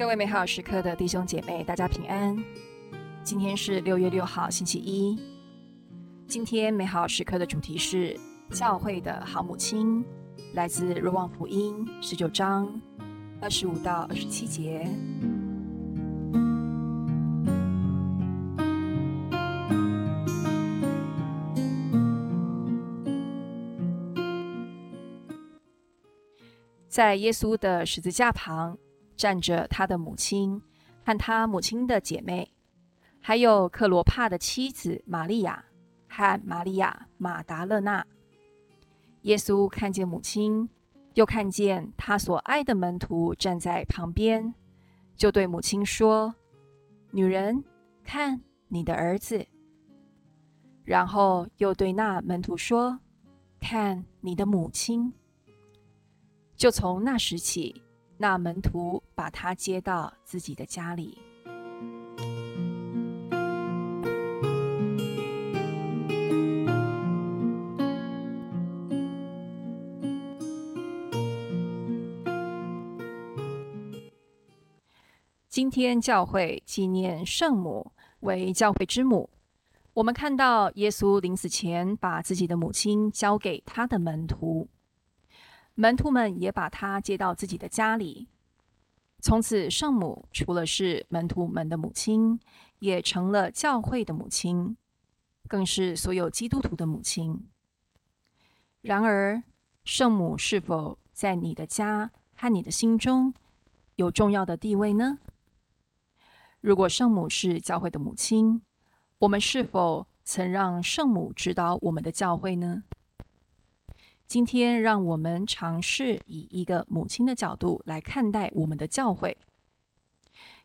各位美好时刻的弟兄姐妹，大家平安。今天是六月六号，星期一。今天美好时刻的主题是教会的好母亲，来自若望福音十九章二十五到二十七节。在耶稣的十字架旁站着他的母亲和他母亲的姐妹，还有克罗帕的妻子玛利亚和玛利亚马达勒纳。耶稣看见母亲，又看见他所爱的门徒站在旁边，就对母亲说：“女人，看你的儿子。”然后又对那门徒说：“看你的母亲。”就从那时起，那门徒把他接到自己的家里。今天教会纪念圣母为教会之母。我们看到耶稣临死前把自己的母亲交给他的门徒。门徒们也把他接到自己的家里，从此圣母除了是门徒们的母亲，也成了教会的母亲，更是所有基督徒的母亲。然而，圣母是否在你的家和你的心中有重要的地位呢？如果圣母是教会的母亲，我们是否曾让圣母指导我们的教会呢？今天，让我们尝试以一个母亲的角度来看待我们的教诲。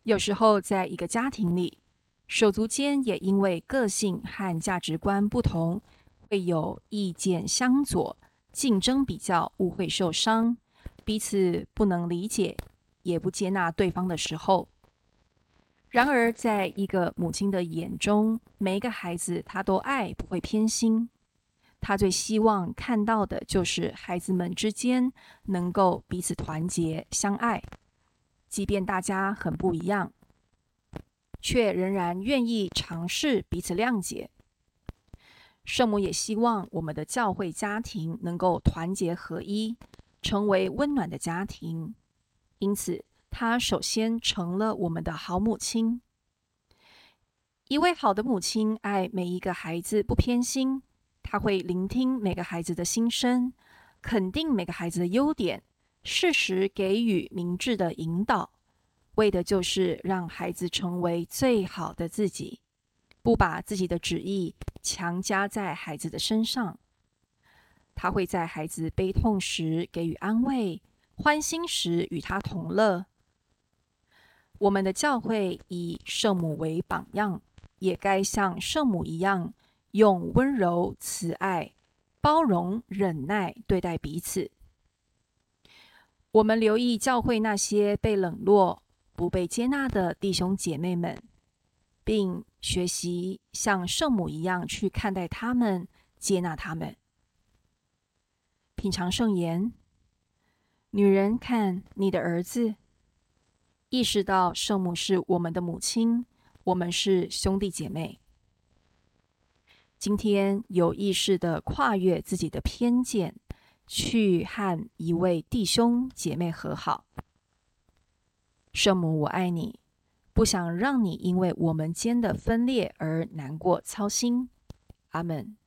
有时候，在一个家庭里，手足间也因为个性和价值观不同，会有意见相左、竞争比较、误会受伤、彼此不能理解，也不接纳对方的时候。然而，在一个母亲的眼中，每一个孩子他都爱，不会偏心。他最希望看到的就是孩子们之间能够彼此团结相爱，即便大家很不一样，却仍然愿意尝试彼此谅解。圣母也希望我们的教会家庭能够团结合一，成为温暖的家庭。因此，她首先成了我们的好母亲。一位好的母亲爱每一个孩子，不偏心。他会聆听每个孩子的心声，肯定每个孩子的优点，适时给予明智的引导，为的就是让孩子成为最好的自己，不把自己的旨意强加在孩子的身上。他会在孩子悲痛时给予安慰，欢欣时与他同乐。我们的教会以圣母为榜样，也该像圣母一样。用温柔、慈爱、包容、忍耐对待彼此。我们留意教会那些被冷落、不被接纳的弟兄姐妹们，并学习像圣母一样去看待他们、接纳他们。品尝圣言，女人看你的儿子，意识到圣母是我们的母亲，我们是兄弟姐妹。今天有意识的跨越自己的偏见，去和一位弟兄姐妹和好。圣母，我爱你，不想让你因为我们间的分裂而难过操心。阿门。